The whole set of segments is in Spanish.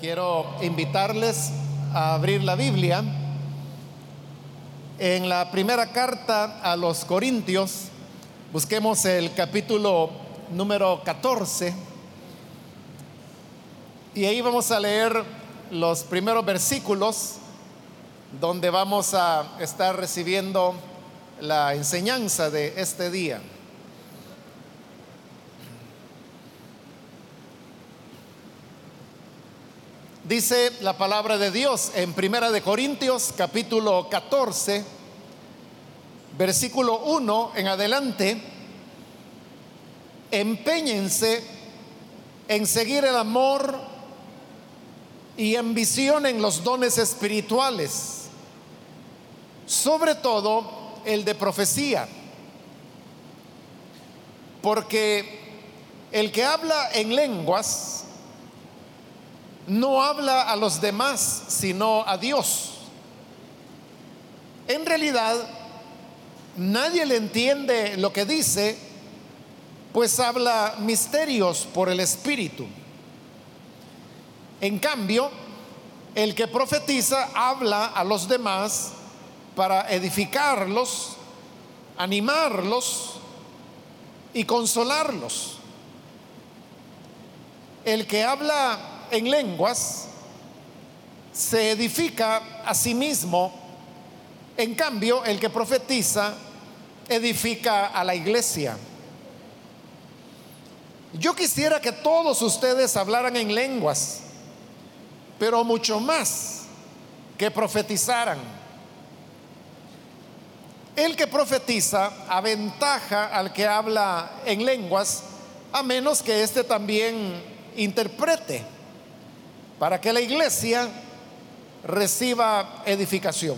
Quiero invitarles a abrir la Biblia en la primera carta a los Corintios. Busquemos el capítulo número 14 y ahí vamos a leer los primeros versículos donde vamos a estar recibiendo la enseñanza de este día. Dice la palabra de Dios en Primera de Corintios capítulo 14 versículo 1 en adelante. Empeñense en seguir el amor y ambicionen los dones espirituales, sobre todo el de profecía, porque el que habla en lenguas no habla a los demás, sino a Dios. En realidad, nadie le entiende lo que dice, pues habla misterios por el Espíritu. En cambio, el que profetiza habla a los demás para edificarlos, animarlos y consolarlos. El que habla en lenguas se edifica a sí mismo, en cambio el que profetiza edifica a la iglesia. Yo quisiera que todos ustedes hablaran en lenguas, pero mucho más que profetizaran. El que profetiza aventaja al que habla en lenguas, a menos que éste también interprete para que la iglesia reciba edificación.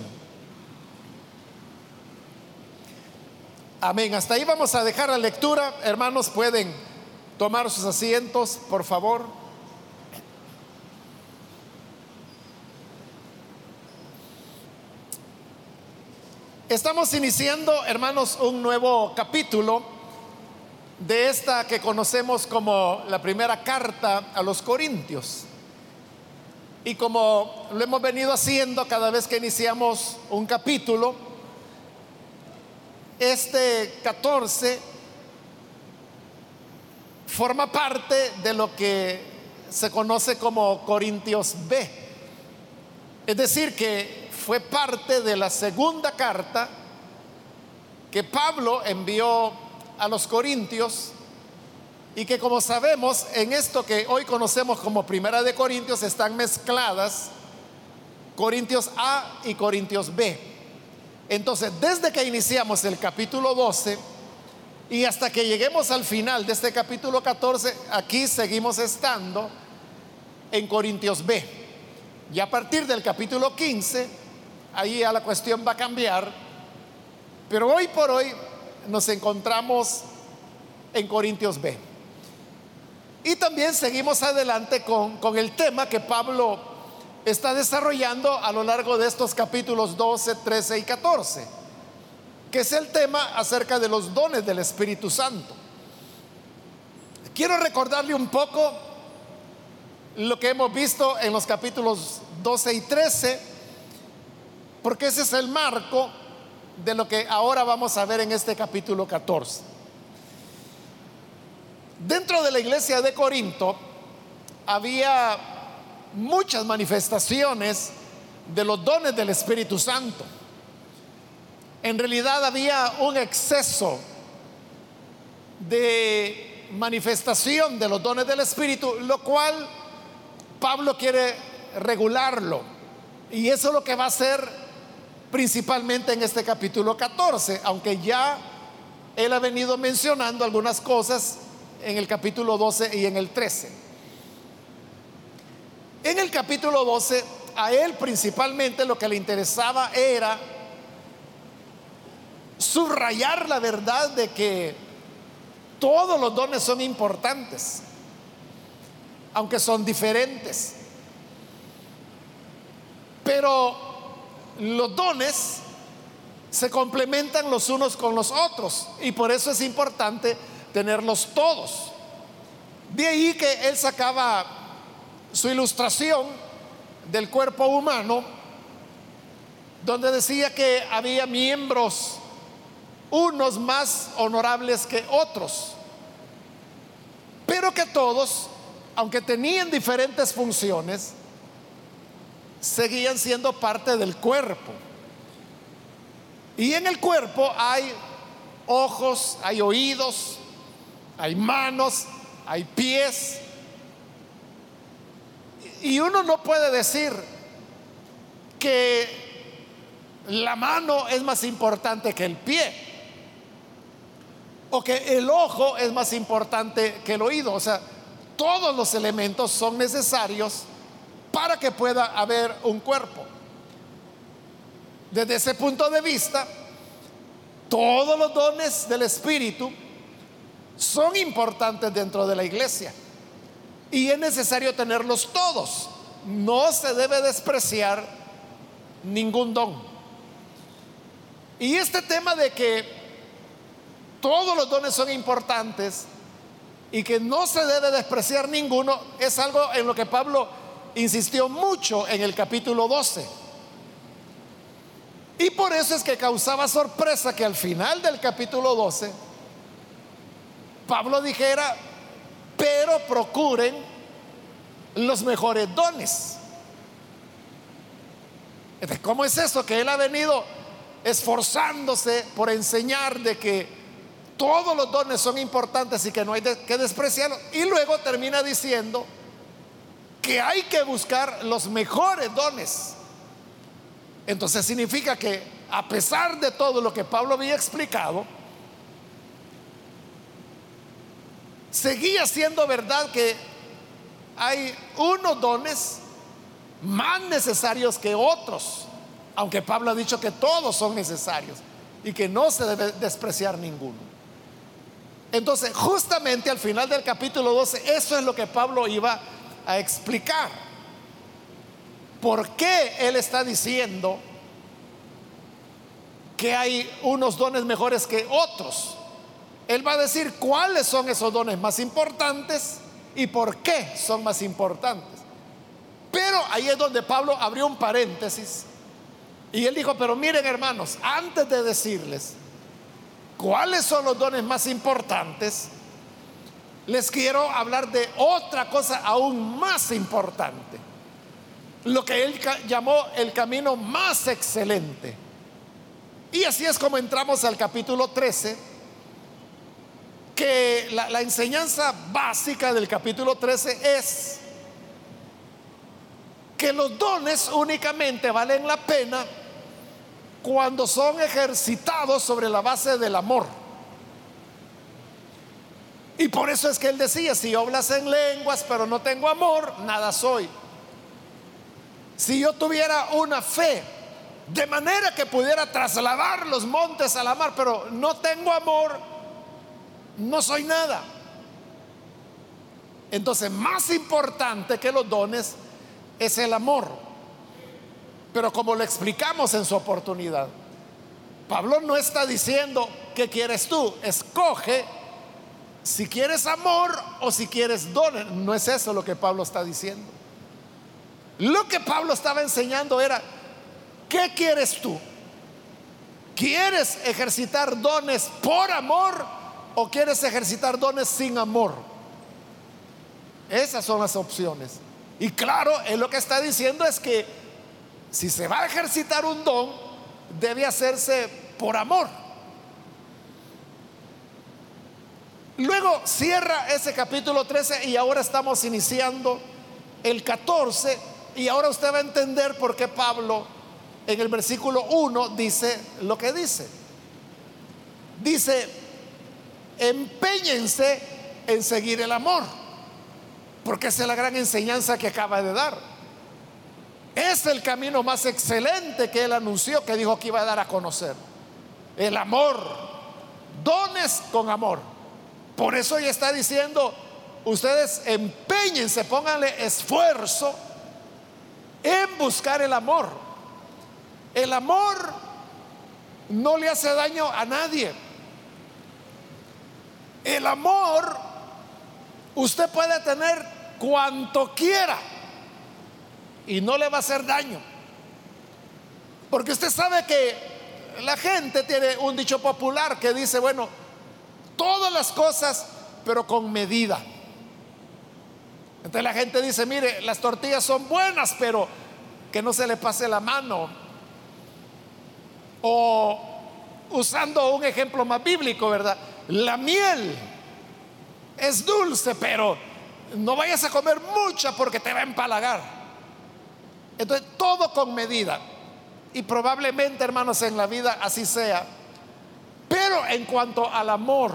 Amén. Hasta ahí vamos a dejar la lectura. Hermanos, pueden tomar sus asientos, por favor. Estamos iniciando, hermanos, un nuevo capítulo de esta que conocemos como la primera carta a los Corintios. Y como lo hemos venido haciendo cada vez que iniciamos un capítulo, este 14 forma parte de lo que se conoce como Corintios B. Es decir, que fue parte de la segunda carta que Pablo envió a los Corintios y que como sabemos, en esto que hoy conocemos como Primera de Corintios están mezcladas Corintios A y Corintios B. Entonces, desde que iniciamos el capítulo 12 y hasta que lleguemos al final de este capítulo 14, aquí seguimos estando en Corintios B. Y a partir del capítulo 15, ahí ya la cuestión va a cambiar. Pero hoy por hoy nos encontramos en Corintios B. Y también seguimos adelante con, con el tema que Pablo está desarrollando a lo largo de estos capítulos 12, 13 y 14, que es el tema acerca de los dones del Espíritu Santo. Quiero recordarle un poco lo que hemos visto en los capítulos 12 y 13, porque ese es el marco de lo que ahora vamos a ver en este capítulo 14. Dentro de la iglesia de Corinto había muchas manifestaciones de los dones del Espíritu Santo. En realidad había un exceso de manifestación de los dones del Espíritu, lo cual Pablo quiere regularlo. Y eso es lo que va a hacer principalmente en este capítulo 14, aunque ya él ha venido mencionando algunas cosas en el capítulo 12 y en el 13. En el capítulo 12, a él principalmente lo que le interesaba era subrayar la verdad de que todos los dones son importantes, aunque son diferentes. Pero los dones se complementan los unos con los otros y por eso es importante tenerlos todos. De ahí que él sacaba su ilustración del cuerpo humano, donde decía que había miembros, unos más honorables que otros, pero que todos, aunque tenían diferentes funciones, seguían siendo parte del cuerpo. Y en el cuerpo hay ojos, hay oídos, hay manos, hay pies. Y uno no puede decir que la mano es más importante que el pie. O que el ojo es más importante que el oído. O sea, todos los elementos son necesarios para que pueda haber un cuerpo. Desde ese punto de vista, todos los dones del Espíritu son importantes dentro de la iglesia. Y es necesario tenerlos todos. No se debe despreciar ningún don. Y este tema de que todos los dones son importantes y que no se debe despreciar ninguno es algo en lo que Pablo insistió mucho en el capítulo 12. Y por eso es que causaba sorpresa que al final del capítulo 12, Pablo dijera, pero procuren los mejores dones. ¿Cómo es eso? Que él ha venido esforzándose por enseñar de que todos los dones son importantes y que no hay que despreciarlos. Y luego termina diciendo que hay que buscar los mejores dones. Entonces significa que a pesar de todo lo que Pablo había explicado, seguía siendo verdad que hay unos dones más necesarios que otros, aunque Pablo ha dicho que todos son necesarios y que no se debe despreciar ninguno. Entonces, justamente al final del capítulo 12, eso es lo que Pablo iba a explicar. ¿Por qué Él está diciendo que hay unos dones mejores que otros? Él va a decir cuáles son esos dones más importantes y por qué son más importantes. Pero ahí es donde Pablo abrió un paréntesis y él dijo, pero miren hermanos, antes de decirles cuáles son los dones más importantes, les quiero hablar de otra cosa aún más importante lo que él llamó el camino más excelente. Y así es como entramos al capítulo 13, que la, enseñanza básica del capítulo 13 es que los dones únicamente valen la pena cuando son ejercitados sobre la base del amor. Y por eso es que él decía, si hablas en lenguas pero no tengo amor, nada soy. Si yo tuviera una fe de manera que pudiera trasladar los montes a la mar, pero no tengo amor, no soy nada. Entonces, más importante que los dones es el amor. Pero como lo explicamos en su oportunidad, Pablo no está diciendo, ¿qué quieres tú? Escoge si quieres amor o si quieres dones. No es eso lo que Pablo está diciendo. Lo que Pablo estaba enseñando era, ¿qué quieres tú? ¿Quieres ejercitar dones por amor o quieres ejercitar dones sin amor? Esas son las opciones. Y claro, él lo que está diciendo es que si se va a ejercitar un don, debe hacerse por amor. Luego cierra ese capítulo 13 y ahora estamos iniciando el 14 y ahora usted va a entender por qué Pablo en el versículo 1 dice lo que dice. Dice, empeñense en seguir el amor, porque esa es la gran enseñanza que acaba de dar. Es el camino más excelente que él anunció, que dijo que iba a dar a conocer. El amor, dones con amor. Por eso ya está diciendo, ustedes empeñense, pónganle esfuerzo en buscar el amor. El amor no le hace daño a nadie. El amor usted puede tener cuanto quiera, y no le va a hacer daño. Porque usted sabe que la gente tiene un dicho popular que dice, bueno, todas las cosas, pero con medida. Entonces la gente dice, mire, las tortillas son buenas, pero que no se le pase la mano. O usando un ejemplo más bíblico, ¿verdad? La miel es dulce, pero no vayas a comer mucha porque te va a empalagar. Entonces, todo con medida. Y probablemente, hermanos, en la vida así sea. Pero en cuanto al amor,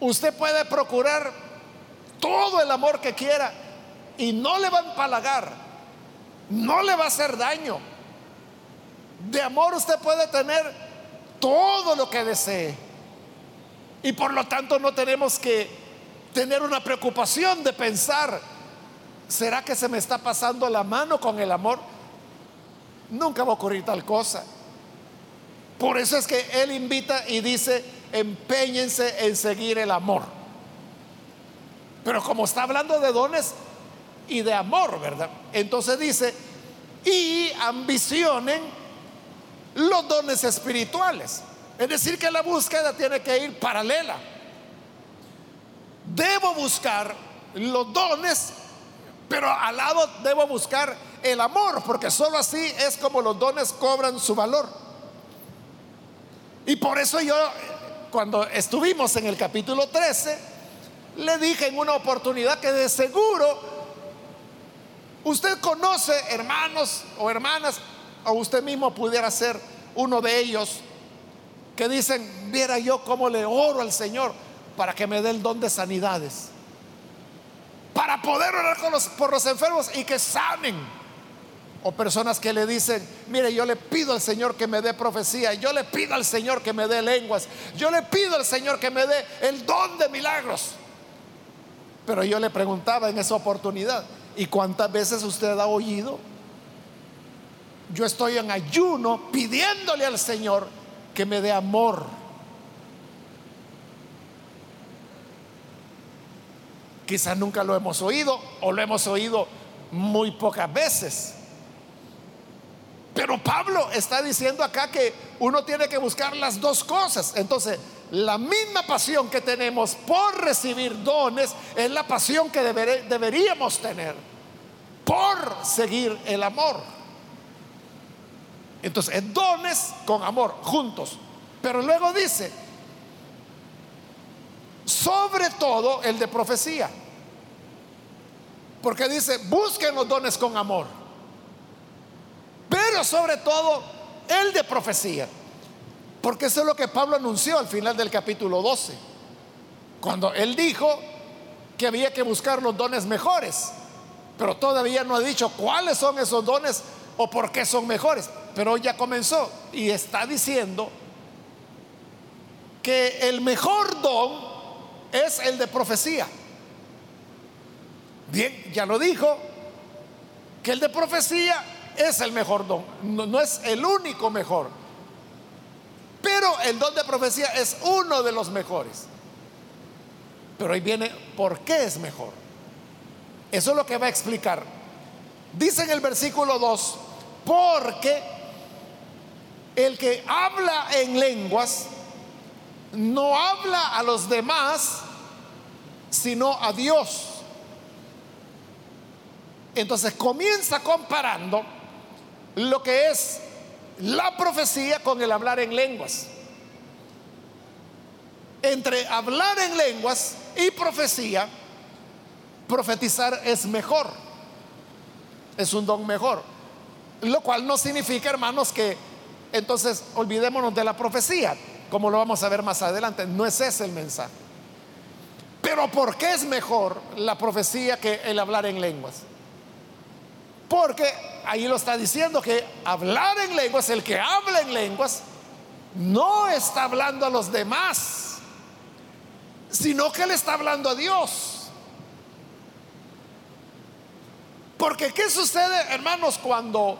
usted puede procurar todo el amor que quiera y no le va a empalagar, no le va a hacer daño. De amor usted puede tener todo lo que desee. Y por lo tanto no tenemos que tener una preocupación de pensar, ¿será que se me está pasando la mano con el amor? Nunca va a ocurrir tal cosa. Por eso es que Él invita y dice, empeñense en seguir el amor. Pero como está hablando de dones y de amor, ¿verdad? Entonces dice, y ambicionen los dones espirituales. Es decir, que la búsqueda tiene que ir paralela. Debo buscar los dones, pero al lado debo buscar el amor, porque solo así es como los dones cobran su valor. Y por eso yo, cuando estuvimos en el capítulo 13, le dije en una oportunidad que de seguro usted conoce hermanos o hermanas, o usted mismo pudiera ser uno de ellos, que dicen, viera yo cómo le oro al Señor para que me dé el don de sanidades, para poder orar por los enfermos y que sanen. O personas que le dicen, mire, yo le pido al Señor que me dé profecía, yo le pido al Señor que me dé lenguas, yo le pido al Señor que me dé el don de milagros. Pero yo le preguntaba en esa oportunidad, ¿y cuántas veces usted ha oído? Yo estoy en ayuno pidiéndole al Señor que me dé amor. Quizás nunca lo hemos oído o lo hemos oído muy pocas veces. Pero Pablo está diciendo acá que uno tiene que buscar las dos cosas. Entonces, la misma pasión que tenemos por recibir dones es la pasión que deberíamos tener por seguir el amor. Entonces, es dones con amor, juntos. Pero luego dice, sobre todo el de profecía. Porque dice, busquen los dones con amor pero sobre todo el de profecía. Porque eso es lo que Pablo anunció al final del capítulo 12, cuando él dijo que había que buscar los dones mejores, pero todavía no ha dicho cuáles son esos dones o por qué son mejores, pero ya comenzó y está diciendo que el mejor don es el de profecía. Bien, ya lo dijo, que el de profecía es el mejor don, no, es el único mejor. Pero el don de profecía es uno de los mejores. Pero ahí viene por qué es mejor. Eso es lo que va a explicar. Dice en el versículo 2, porque el que habla en lenguas no habla a los demás, sino a Dios. Entonces comienza comparando lo que es la profecía con el hablar en lenguas. Entre hablar en lenguas y profecía, profetizar es mejor. Es un don mejor. Lo cual no significa, hermanos, que entonces olvidémonos de la profecía, como lo vamos a ver más adelante. No es ese el mensaje. Pero ¿por qué es mejor la profecía que el hablar en lenguas? Porque ahí lo está diciendo que hablar en lenguas, el que habla en lenguas, no está hablando a los demás, sino que le está hablando a Dios. Porque ¿qué sucede, hermanos, cuando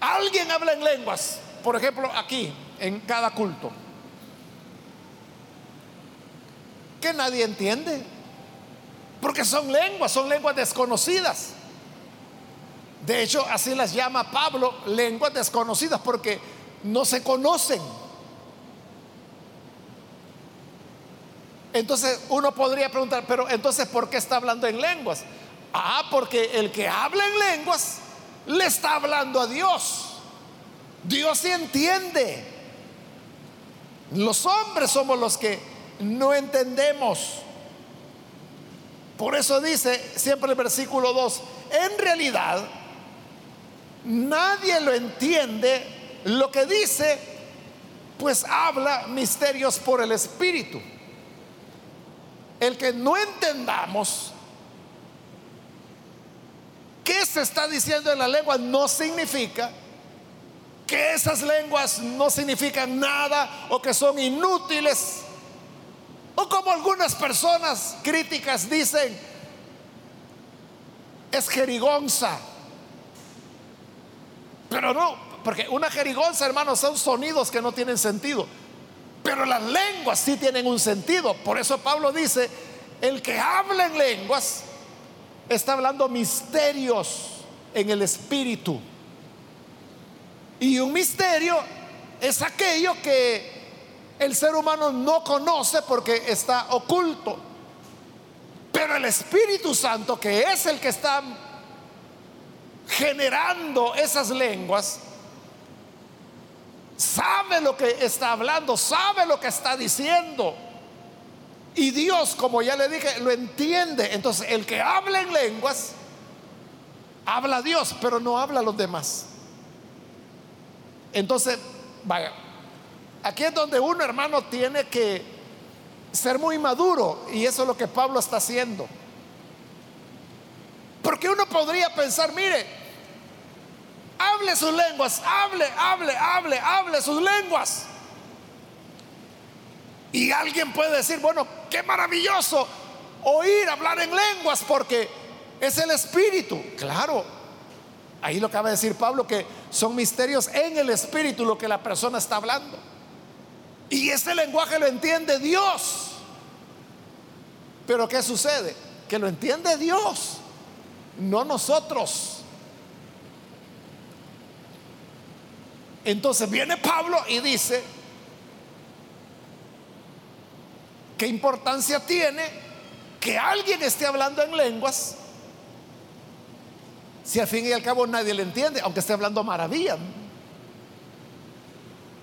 alguien habla en lenguas? Por ejemplo, aquí, en cada culto. Que nadie entiende. Porque son lenguas, son lenguas desconocidas. De hecho, así las llama Pablo lenguas desconocidas porque no se conocen. Entonces uno podría preguntar, pero entonces ¿por qué está hablando en lenguas? Ah, porque el que habla en lenguas le está hablando a Dios. Dios sí entiende. Los hombres somos los que no entendemos. Por eso dice siempre el versículo 2, en realidad nadie lo entiende lo que dice, pues habla misterios por el Espíritu. El que no entendamos qué se está diciendo en la lengua no significa que esas lenguas no significan nada o que son inútiles. O como algunas personas críticas dicen, es jerigonza. Pero no, porque una jerigonza, hermanos, son sonidos que no tienen sentido. Pero las lenguas sí tienen un sentido. Por eso Pablo dice, el que habla en lenguas está hablando misterios en el espíritu. Y un misterio es aquello que el ser humano no conoce porque está oculto. Pero el Espíritu Santo, que es el que está generando esas lenguas, sabe lo que está hablando, sabe lo que está diciendo. Y Dios, como ya le dije, lo entiende. Entonces, el que habla en lenguas, habla a Dios, pero no habla a los demás. Entonces, vaya, aquí es donde uno, hermano, tiene que ser muy maduro. Y eso es lo que Pablo está haciendo. Porque uno podría pensar, mire, hable sus lenguas, hable, hable, hable, hable sus lenguas. Y alguien puede decir, bueno, qué maravilloso oír hablar en lenguas porque es el espíritu. Claro, ahí lo acaba de decir Pablo, que son misterios en el espíritu lo que la persona está hablando. Y ese lenguaje lo entiende Dios. Pero ¿qué sucede? Que lo entiende Dios, no nosotros. Entonces viene Pablo y dice, ¿qué importancia tiene que alguien esté hablando en lenguas si al fin y al cabo nadie le entiende, aunque esté hablando maravilla?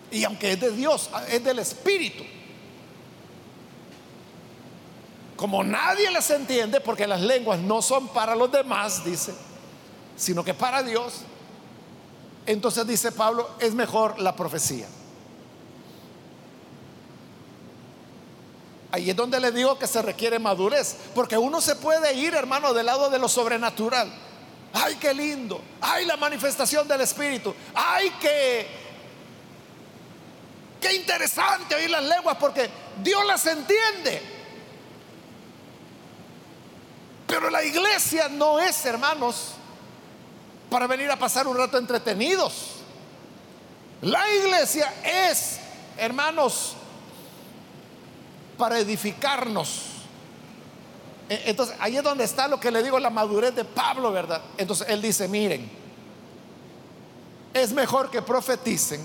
Y aunque es de Dios, es del Espíritu. Como nadie les entiende, porque las lenguas no son para los demás, dice, sino que para Dios, entonces dice Pablo, es mejor la profecía. Ahí es donde le digo que se requiere madurez, porque uno se puede ir, hermano, del lado de lo sobrenatural. Ay, qué lindo. Ay, la manifestación del Espíritu. Ay, qué, qué interesante oír las lenguas, porque Dios las entiende. Pero la iglesia no es, hermanos, para venir a pasar un rato entretenidos. La iglesia es, hermanos, para edificarnos. E, entonces, ahí es donde está lo que le digo, la madurez de Pablo, ¿verdad? Entonces, él dice, miren, es mejor que profeticen,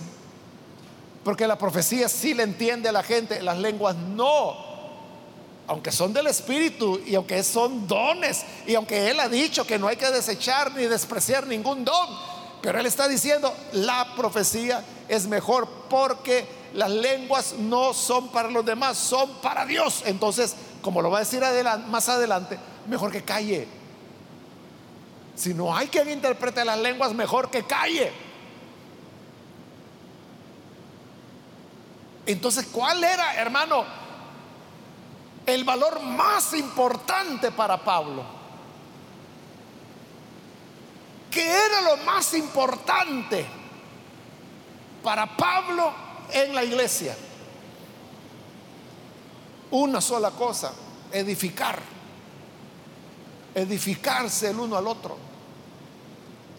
porque la profecía sí le entiende a la gente, las lenguas no aunque son del Espíritu y aunque son dones y aunque Él ha dicho que no hay que desechar ni despreciar ningún don, pero Él está diciendo, la profecía es mejor porque las lenguas no son para los demás, son para Dios. Entonces, como lo va a decir más adelante, mejor que calle. Si no hay quien interprete las lenguas, mejor que calle. Entonces, ¿cuál era, hermano? el valor más importante para Pablo. ¿Qué era lo más importante para Pablo en la iglesia? Una sola cosa, edificar. Edificarse el uno al otro.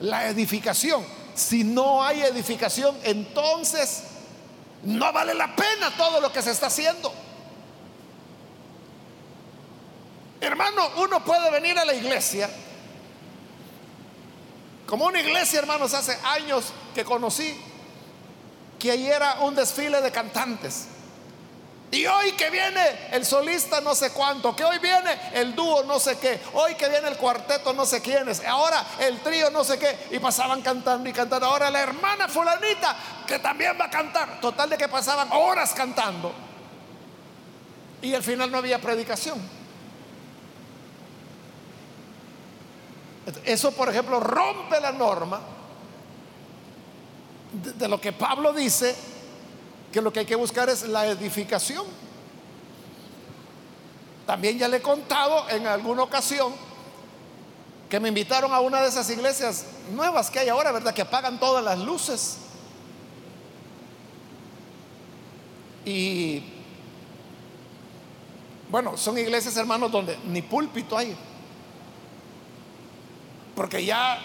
La edificación. Si no hay edificación, entonces no vale la pena todo lo que se está haciendo. Hermano, uno puede venir a la iglesia como una iglesia, hermanos, hace años que conocí, que ahí era un desfile de cantantes. Y hoy que viene el solista no sé cuánto, que hoy viene el dúo no sé qué, hoy que viene el cuarteto no sé quiénes, ahora el trío no sé qué, y pasaban cantando y cantando. Ahora la hermana fulanita que también va a cantar. Total de que pasaban horas cantando. Y al final no había predicación. Eso, por ejemplo, rompe la norma de, lo que Pablo dice que lo que hay que buscar es la edificación. También ya le he contado en alguna ocasión que me invitaron a una de esas iglesias nuevas que hay ahora, ¿verdad? Que apagan todas las luces. Y bueno, son iglesias, hermanos, donde ni púlpito hay. Porque ya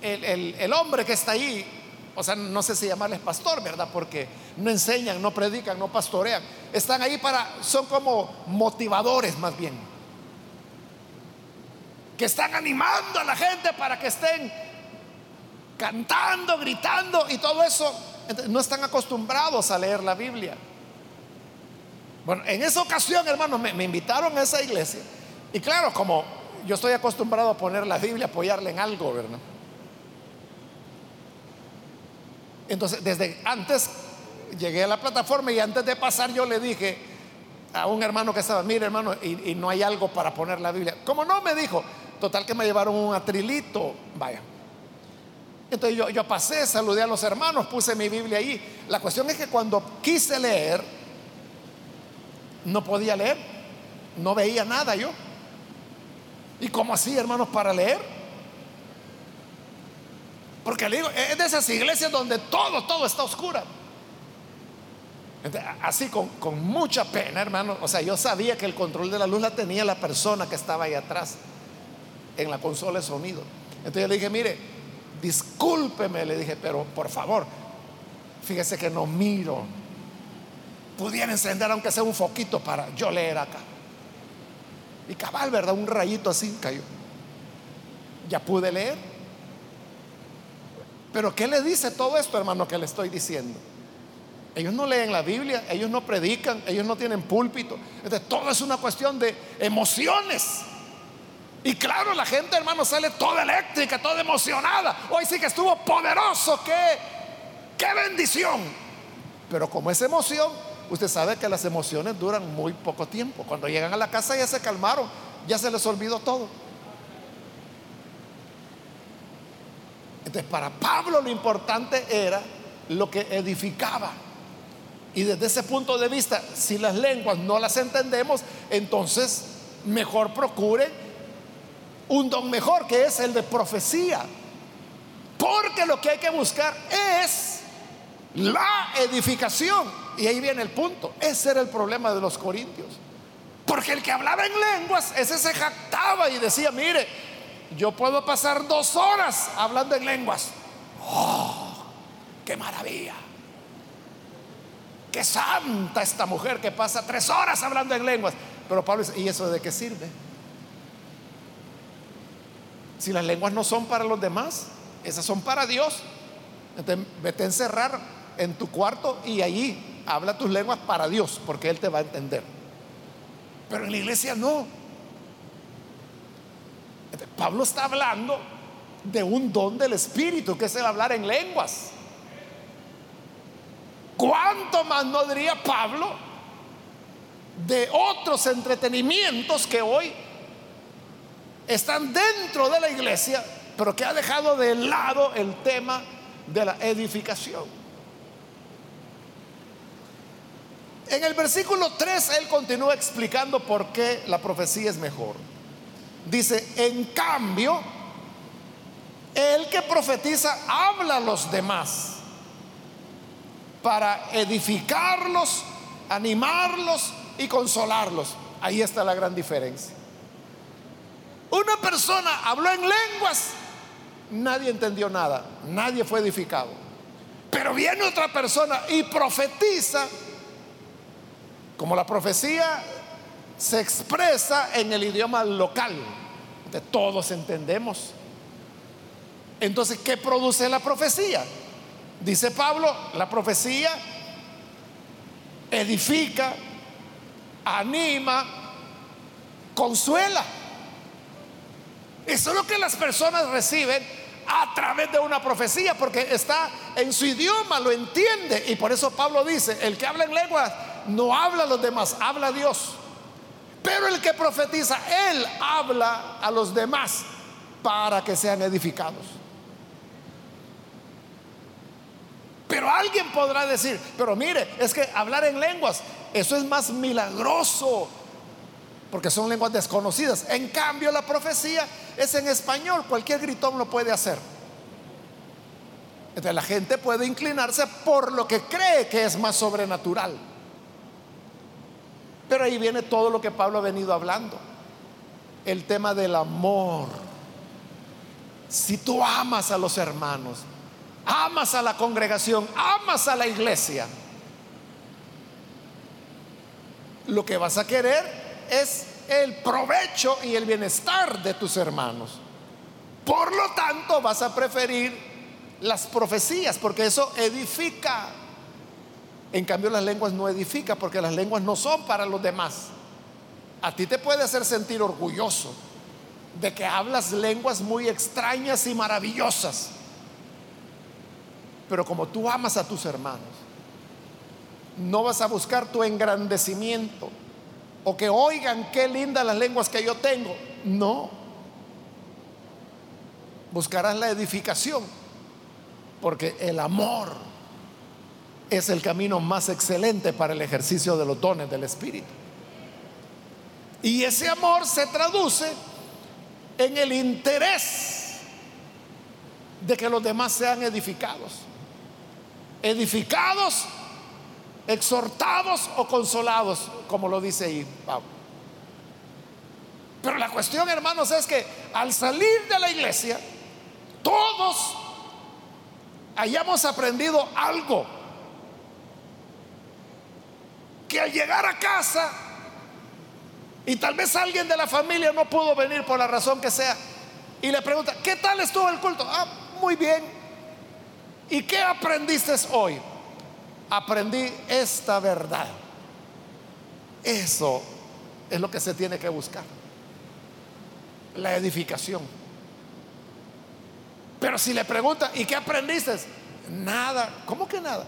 el, el hombre que está ahí o sea, no sé si llamarles pastor, ¿verdad? Porque no enseñan, no predican, no pastorean. Están ahí para, son como motivadores más bien. Que están animando a la gente para que estén cantando, gritando y todo eso. No están acostumbrados a leer la Biblia. Bueno, en esa ocasión, hermanos, me, me invitaron a esa iglesia. Y claro, como yo estoy acostumbrado a poner la Biblia, apoyarle en algo, ¿verdad? Entonces, desde antes llegué a la plataforma y antes de pasar yo le dije a un hermano que estaba, mire hermano, y, no hay algo para poner la Biblia. Como no me dijo, total que me llevaron un atrilito, vaya. Entonces yo, yo pasé, saludé a los hermanos, puse mi Biblia ahí. La cuestión es que cuando quise leer, no podía leer, no veía nada yo. ¿Y cómo así, hermanos, para leer? Porque le digo, es de esas iglesias donde todo, todo está oscuro. Así con, con, mucha pena, hermano. O sea, yo sabía que el control de la luz la tenía la persona que estaba ahí atrás en la consola de sonido. Entonces yo le dije, mire, discúlpeme, le dije, pero por favor, fíjese que no miro. Pudiera encender aunque sea un foquito para yo leer acá. Y cabal, ¿verdad? Un rayito así cayó. Ya pude leer. Pero ¿qué le dice todo esto, hermano, que le estoy diciendo? Ellos no leen la Biblia, ellos no predican, ellos no tienen púlpito. Entonces, todo es una cuestión de emociones. Y claro, la gente, hermano, sale toda eléctrica, toda emocionada. Hoy sí que estuvo poderoso, qué, qué bendición. Pero como es emoción, usted sabe que las emociones duran muy poco tiempo. Cuando llegan a la casa ya se calmaron, ya se les olvidó todo. Entonces, para Pablo lo importante era lo que edificaba. Y desde ese punto de vista, si las lenguas no las entendemos, entonces mejor procure un don mejor, que es el de profecía. Porque lo que hay que buscar es la edificación. Y ahí viene el punto. Ese era el problema de los corintios. Porque el que hablaba en lenguas, ese se jactaba y decía, mire, yo puedo pasar dos horas hablando en lenguas. ¡Oh! ¡Qué maravilla! ¡Qué santa esta mujer que pasa tres horas hablando en lenguas! Pero Pablo dice, ¿y eso de qué sirve? Si las lenguas no son para los demás, esas son para Dios. Entonces, vete a encerrar en tu cuarto y allí habla tus lenguas para Dios, porque Él te va a entender. Pero en la iglesia no. Pablo está hablando de un don del Espíritu, que es el hablar en lenguas. ¿Cuánto más no diría Pablo de otros entretenimientos que hoy están dentro de la iglesia, pero que ha dejado de lado el tema de la edificación? En el versículo 3 él continúa explicando por qué la profecía es mejor. Dice, en cambio, el que profetiza habla a los demás para edificarlos, animarlos y consolarlos. Ahí está la gran diferencia. Una persona habló en lenguas, nadie entendió nada, nadie fue edificado. Pero viene otra persona y profetiza, como la profecía se expresa en el idioma local. De todos entendemos. Entonces, ¿qué produce la profecía? Dice Pablo, la profecía edifica, anima, consuela. Eso es lo que las personas reciben a través de una profecía, porque está en su idioma, lo entiende. Y por eso Pablo dice, el que habla en lenguas no habla a los demás, habla a Dios. Pero el que profetiza, él habla a los demás para que sean edificados. Pero alguien podrá decir, pero mire, es que hablar en lenguas, eso es más milagroso, porque son lenguas desconocidas. En cambio, la profecía es en español, cualquier gritón lo puede hacer. Entonces la gente puede inclinarse por lo que cree que es más sobrenatural. Pero ahí viene todo lo que Pablo ha venido hablando. El tema del amor. Si tú amas a los hermanos, amas a la congregación, amas a la iglesia, lo que vas a querer es el provecho y el bienestar de tus hermanos. Por lo tanto, vas a preferir las profecías, porque eso edifica. En cambio, las lenguas no edifican, porque las lenguas no son para los demás. A ti te puede hacer sentir orgulloso de que hablas lenguas muy extrañas y maravillosas. Pero como tú amas a tus hermanos, no vas a buscar tu engrandecimiento o que oigan qué lindas las lenguas que yo tengo. No. Buscarás la edificación, porque el amor es el camino más excelente para el ejercicio de los dones del Espíritu. Y ese amor se traduce en el interés de que los demás sean edificados. Edificados exhortados o consolados, como lo dice ahí Pablo. Pero la cuestión, hermanos, es que al salir de la iglesia, todos hayamos aprendido algo. Que al llegar a casa, y tal vez alguien de la familia no pudo venir por la razón que sea, y le pregunta, ¿qué tal estuvo el culto? Ah, muy bien. ¿Y qué aprendiste hoy? aprendí esta verdad. Eso es lo que se tiene que buscar. La edificación. Pero si le pregunta, ¿y qué aprendiste? Nada. ¿Cómo que nada?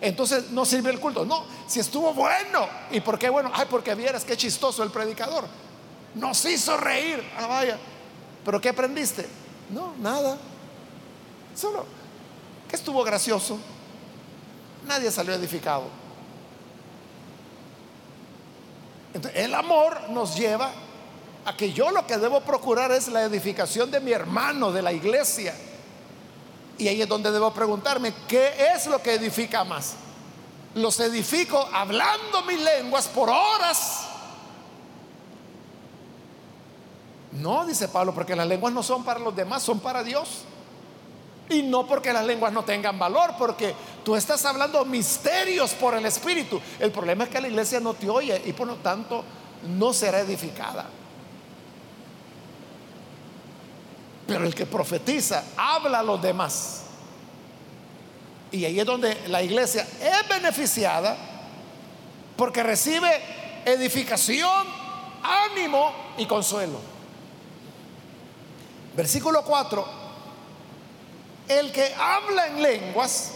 Entonces no sirve el culto. No, si estuvo bueno. ¿Y por qué bueno? Ay, porque vieras qué chistoso el predicador. Nos hizo reír. Ah, vaya. ¿Pero qué aprendiste? No, nada. Solo que estuvo gracioso nadie salió edificado. El amor nos lleva a que yo lo que debo procurar es la edificación de mi hermano, de la iglesia. Y ahí es donde debo preguntarme, ¿qué es lo que edifica más? Los edifico hablando mis lenguas por horas. No, dice Pablo, porque las lenguas no son para los demás, son para Dios. Y no porque las lenguas no tengan valor, porque tú estás hablando misterios por el Espíritu. El problema es que la iglesia no te oye y por lo tanto no será edificada. Pero el que profetiza habla a los demás. Y ahí es donde la iglesia es beneficiada porque recibe edificación, ánimo y consuelo. Versículo 4 el que habla en lenguas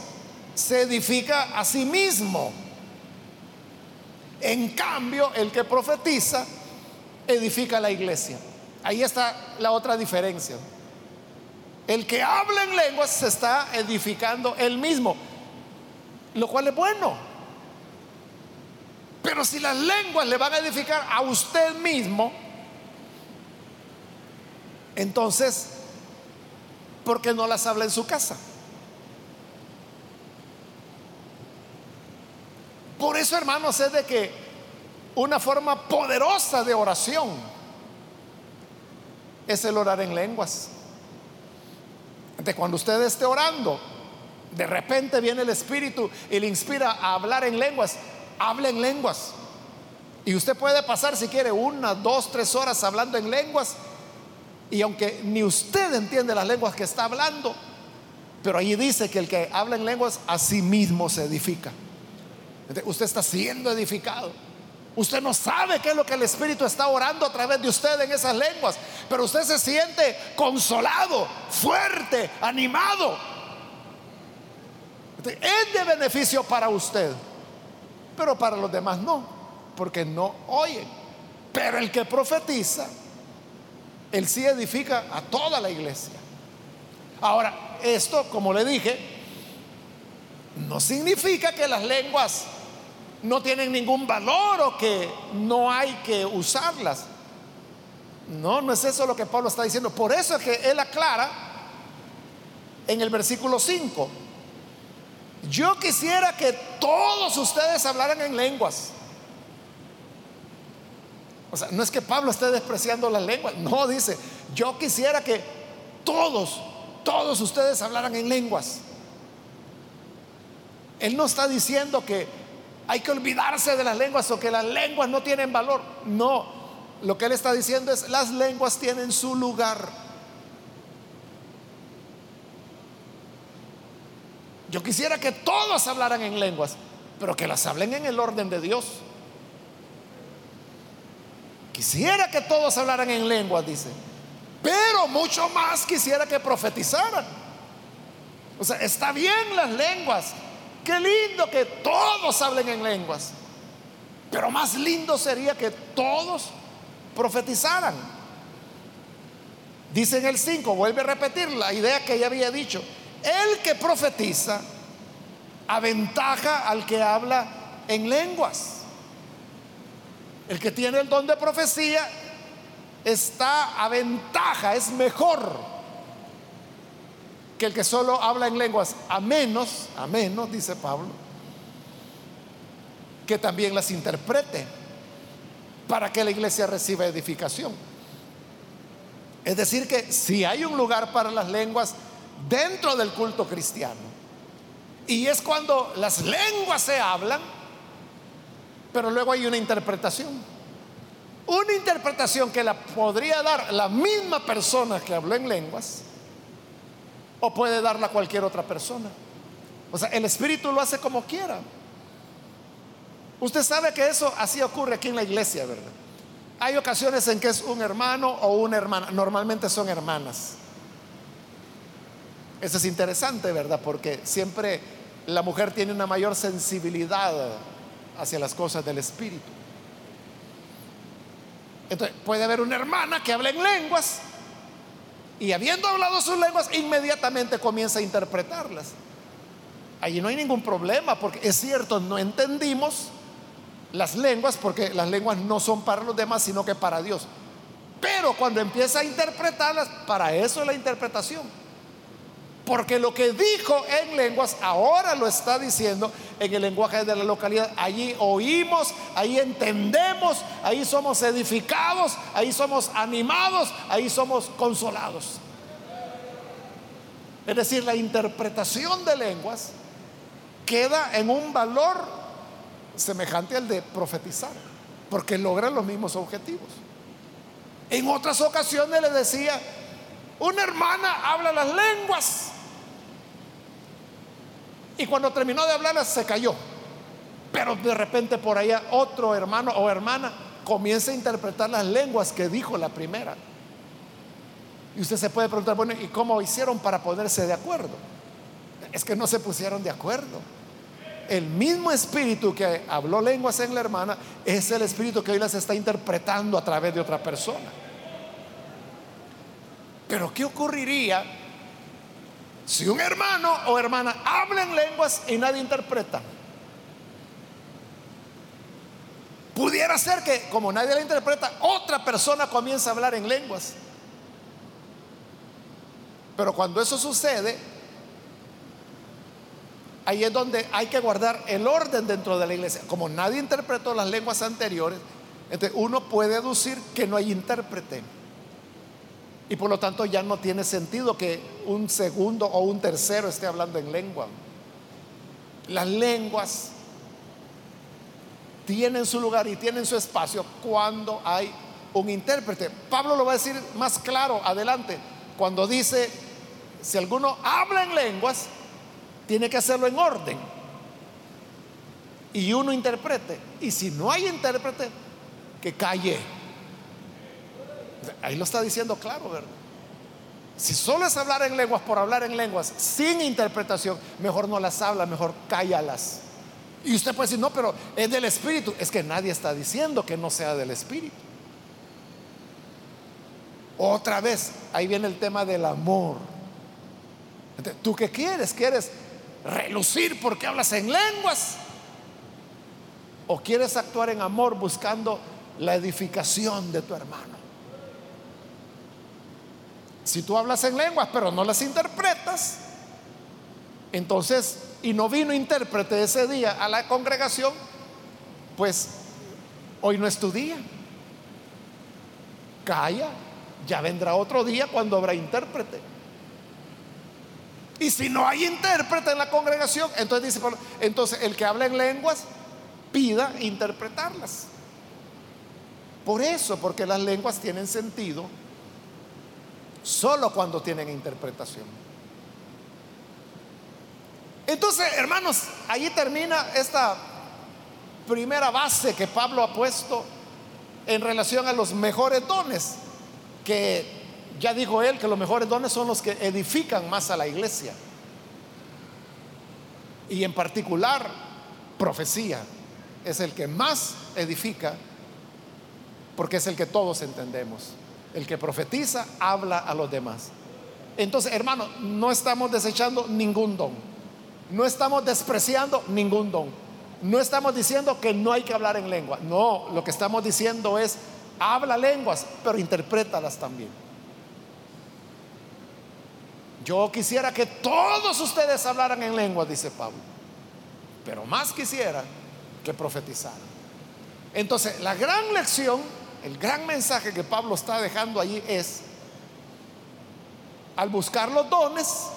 se edifica a sí mismo. En cambio, el que profetiza edifica la iglesia. Ahí está la otra diferencia. El que habla en lenguas se está edificando él mismo, lo cual es bueno. Pero si las lenguas le van a edificar a usted mismo, entonces porque no las habla en su casa. Por eso, hermanos, es de que una forma poderosa de oración es el orar en lenguas. De cuando usted esté orando, de repente viene el Espíritu y le inspira a hablar en lenguas, hable en lenguas. Y usted puede pasar si quiere una, dos, tres horas hablando en lenguas Y aunque ni usted entiende las lenguas que está hablando, pero allí dice que el que habla en lenguas a sí mismo se edifica. Usted está siendo edificado. Usted no sabe qué es lo que el Espíritu está orando a través de usted en esas lenguas, pero usted se siente consolado, fuerte, animado. Es de beneficio para usted, pero para los demás no, porque no oyen. Pero el que profetiza, él sí edifica a toda la iglesia. Ahora, esto, como le dije, no significa que las lenguas no tienen ningún valor o que no hay que usarlas. No, no es eso lo que Pablo está diciendo. Por eso es que él aclara en el versículo 5. Yo quisiera que todos ustedes hablaran en lenguas. O sea, no es que Pablo esté despreciando las lenguas. No, dice, yo quisiera que todos, todos ustedes hablaran en lenguas. Él no está diciendo que hay que olvidarse de las lenguas o que las lenguas no tienen valor. No, lo que él está diciendo es las lenguas tienen su lugar. Yo quisiera que todos hablaran en lenguas, pero que las hablen en el orden de Dios. Quisiera que todos hablaran en lenguas, dice. Pero mucho más quisiera que profetizaran. O sea, está bien las lenguas, Qué lindo que todos hablen en lenguas. Pero más lindo sería que todos profetizaran. Dice en el 5, vuelve a repetir la idea que ya había dicho. El que profetiza aventaja al que habla en lenguas. El que tiene el don de profecía está a ventaja, es mejor que el que solo habla en lenguas, a menos, a menos, dice Pablo, que también las interprete para que la iglesia reciba edificación. Es decir, que si hay un lugar para las lenguas dentro del culto cristiano, y es cuando las lenguas se hablan, pero luego hay una interpretación. Una interpretación que la podría dar la misma persona que habló en lenguas, o puede darla cualquier otra persona. O sea, el Espíritu lo hace como quiera. Usted sabe que eso así ocurre aquí en la iglesia, ¿verdad? Hay ocasiones en que es un hermano o una hermana, normalmente son hermanas. Eso es interesante, ¿verdad? Porque siempre la mujer tiene una mayor sensibilidad hacia las cosas del Espíritu. Entonces, puede haber una hermana que habla en lenguas y habiendo hablado sus lenguas, inmediatamente comienza a interpretarlas. Allí no hay ningún problema, porque es cierto, no entendimos las lenguas, porque las lenguas no son para los demás, sino que para Dios. Pero cuando empieza a interpretarlas, para eso es la interpretación. Porque lo que dijo en lenguas ahora lo está diciendo en el lenguaje de la localidad. Allí oímos, ahí entendemos, ahí somos edificados, ahí somos animados, ahí somos consolados. Es decir, la interpretación de lenguas queda en un valor semejante al de profetizar, porque logra los mismos objetivos. En otras ocasiones le decía, una hermana habla las lenguas. Y cuando terminó de hablarlas se cayó. Pero de repente por allá otro hermano o hermana comienza a interpretar las lenguas que dijo la primera. Y usted se puede preguntar, bueno, ¿y cómo hicieron para ponerse de acuerdo? Es que no se pusieron de acuerdo. El mismo espíritu que habló lenguas en la hermana es el espíritu que hoy las está interpretando a través de otra persona. Pero ¿qué ocurriría si un hermano o hermana habla en lenguas y nadie interpreta? Pudiera ser que como nadie la interpreta, otra persona comienza a hablar en lenguas. Pero cuando eso sucede, ahí es donde hay que guardar el orden dentro de la iglesia. Como nadie interpretó las lenguas anteriores, entonces uno puede deducir que no hay intérprete. Y por lo tanto ya no tiene sentido que un segundo o un tercero esté hablando en lengua. Las lenguas tienen su lugar y tienen su espacio cuando hay un intérprete. Pablo lo va a decir más claro adelante, cuando dice, si alguno habla en lenguas, tiene que hacerlo en orden. Y uno interprete. Y si no hay intérprete, que calle. Ahí lo está diciendo claro, ¿verdad? Si solo es hablar en lenguas por hablar en lenguas sin interpretación, mejor no las habla, mejor cállalas. Y usted puede decir, no, pero es del Espíritu. Es que nadie está diciendo que no sea del Espíritu. Otra vez, ahí viene el tema del amor. ¿Tú qué quieres? ¿Quieres relucir porque hablas en lenguas? ¿O quieres actuar en amor buscando la edificación de tu hermano? Si tú hablas en lenguas pero no las interpretas, entonces, y no vino intérprete ese día a la congregación, pues hoy no es tu día. Calla, ya vendrá otro día cuando habrá intérprete. Y si no hay intérprete en la congregación, entonces dice, entonces el que habla en lenguas, pida interpretarlas. Por eso, porque las lenguas tienen sentido solo cuando tienen interpretación. Entonces, hermanos, ahí termina esta primera base que Pablo ha puesto en relación a los mejores dones, que ya dijo él que los mejores dones son los que edifican más a la iglesia. Y en particular, profecía es el que más edifica porque es el que todos entendemos. El que profetiza habla a los demás. Entonces, hermano, no estamos desechando ningún don. No estamos despreciando ningún don. No estamos diciendo que no hay que hablar en lengua. No, lo que estamos diciendo es, habla lenguas, pero interprétalas también. Yo quisiera que todos ustedes hablaran en lengua, dice Pablo. Pero más quisiera que profetizaran. Entonces, la gran lección el gran mensaje que Pablo está dejando allí es, al buscar los dones,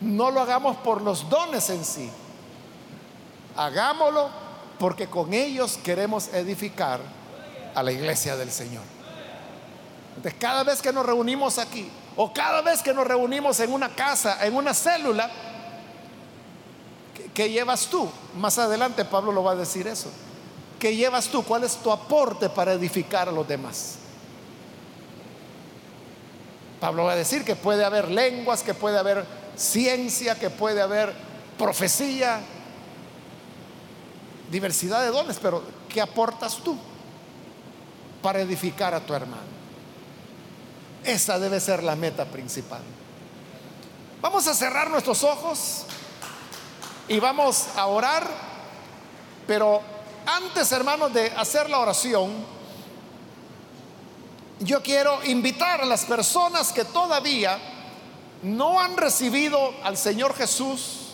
no lo hagamos por los dones en sí, hagámoslo porque con ellos queremos edificar a la iglesia del Señor. Entonces, cada vez que nos reunimos aquí, o cada vez que nos reunimos en una casa, en una célula, ¿qué, llevas tú? Más adelante Pablo lo va a decir eso. ¿Qué llevas tú? ¿Cuál es tu aporte para edificar a los demás? Pablo va a decir que puede haber lenguas, que puede haber ciencia, que puede haber profecía, diversidad de dones, pero ¿qué aportas tú para edificar a tu hermano? Esa debe ser la meta principal. Vamos a cerrar nuestros ojos y vamos a orar, pero antes, hermanos, de hacer la oración, yo quiero invitar a las personas que todavía no han recibido al Señor Jesús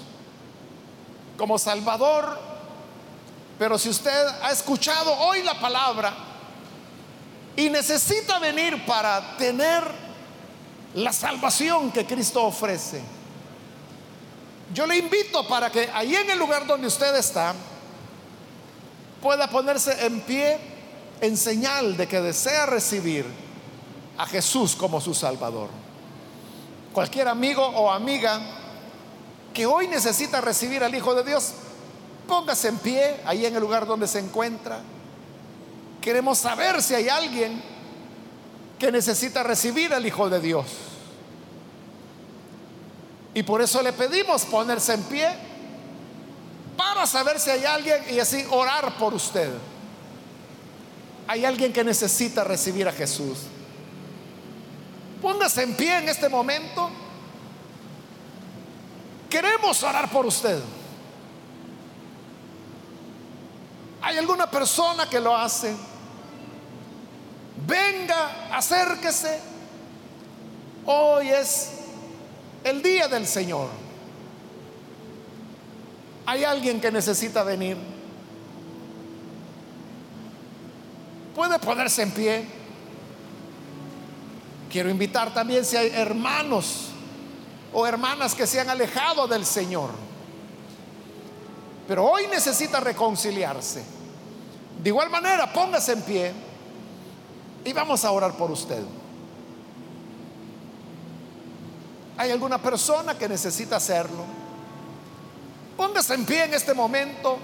como Salvador, pero si usted ha escuchado hoy la palabra y necesita venir para tener la salvación que Cristo ofrece, yo le invito para que ahí en el lugar donde usted está, pueda ponerse en pie en señal de que desea recibir a Jesús como su Salvador. Cualquier amigo o amiga que hoy necesita recibir al Hijo de Dios, póngase en pie ahí en el lugar donde se encuentra. Queremos saber si hay alguien que necesita recibir al Hijo de Dios. Y por eso le pedimos ponerse en pie para saber si hay alguien y así orar por usted. Hay alguien que necesita recibir a Jesús. Póngase en pie en este momento. Queremos orar por usted. ¿Hay alguna persona que lo hace? Venga, acérquese. Hoy es el día del Señor. Hay alguien que necesita venir. Puede ponerse en pie. Quiero invitar también si hay hermanos o hermanas que se han alejado del Señor. Pero hoy necesita reconciliarse. De igual manera, póngase en pie Y vamos a orar por usted. ¿Hay alguna persona que necesita hacerlo? Póngase en pie en este momento.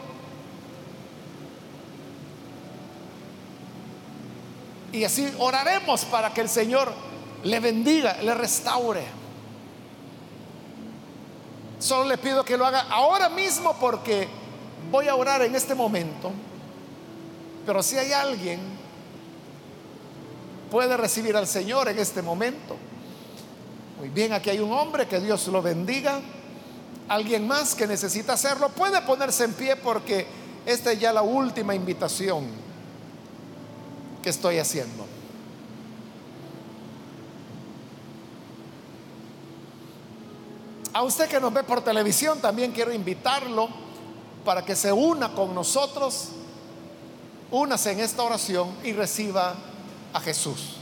Y así oraremos para que el Señor le bendiga, le restaure. Solo le pido que lo haga ahora mismo porque voy a orar en este momento. Pero si hay alguien, puede recibir al Señor en este momento. Muy bien, aquí hay un hombre, que Dios lo bendiga. Alguien más que necesita hacerlo, puede ponerse en pie porque esta es ya la última invitación que estoy haciendo. A usted que nos ve por televisión, también quiero invitarlo para que se una con nosotros, únase en esta oración y reciba a Jesús.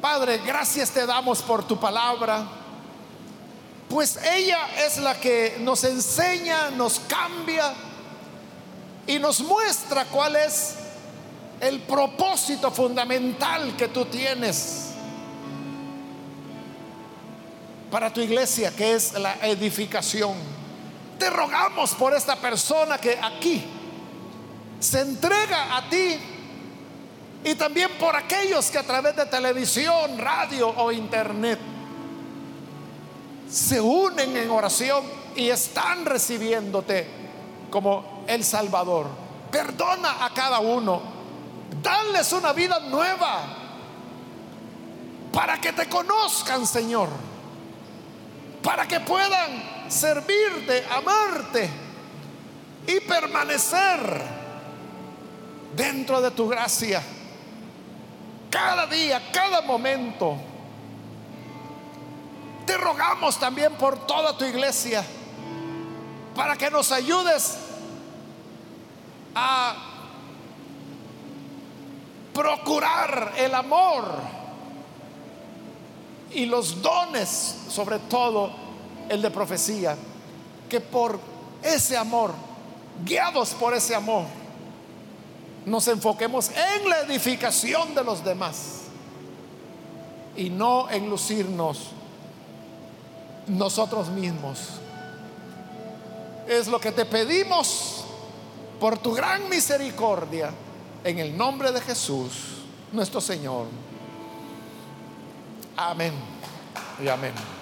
Padre, gracias te damos por tu palabra, pues ella es la que nos enseña, nos cambia y nos muestra cuál es el propósito fundamental que tú tienes para tu iglesia, que es la edificación. Te rogamos por esta persona que aquí se entrega a ti y también por aquellos que a través de televisión, radio o internet se unen en oración y están recibiéndote como el Salvador. Perdona a cada uno. Danles una vida nueva para que te conozcan, Señor para que puedan servirte, amarte y permanecer dentro de tu gracia. Cada día, cada momento. Te rogamos también por toda tu iglesia para que nos ayudes a procurar el amor y los dones, sobre todo el de profecía, que por ese amor, guiados por ese amor, nos enfoquemos en la edificación de los demás y no en lucirnos nosotros mismos. Es lo que te pedimos por tu gran misericordia en el nombre de Jesús, nuestro Señor. Amén y amén.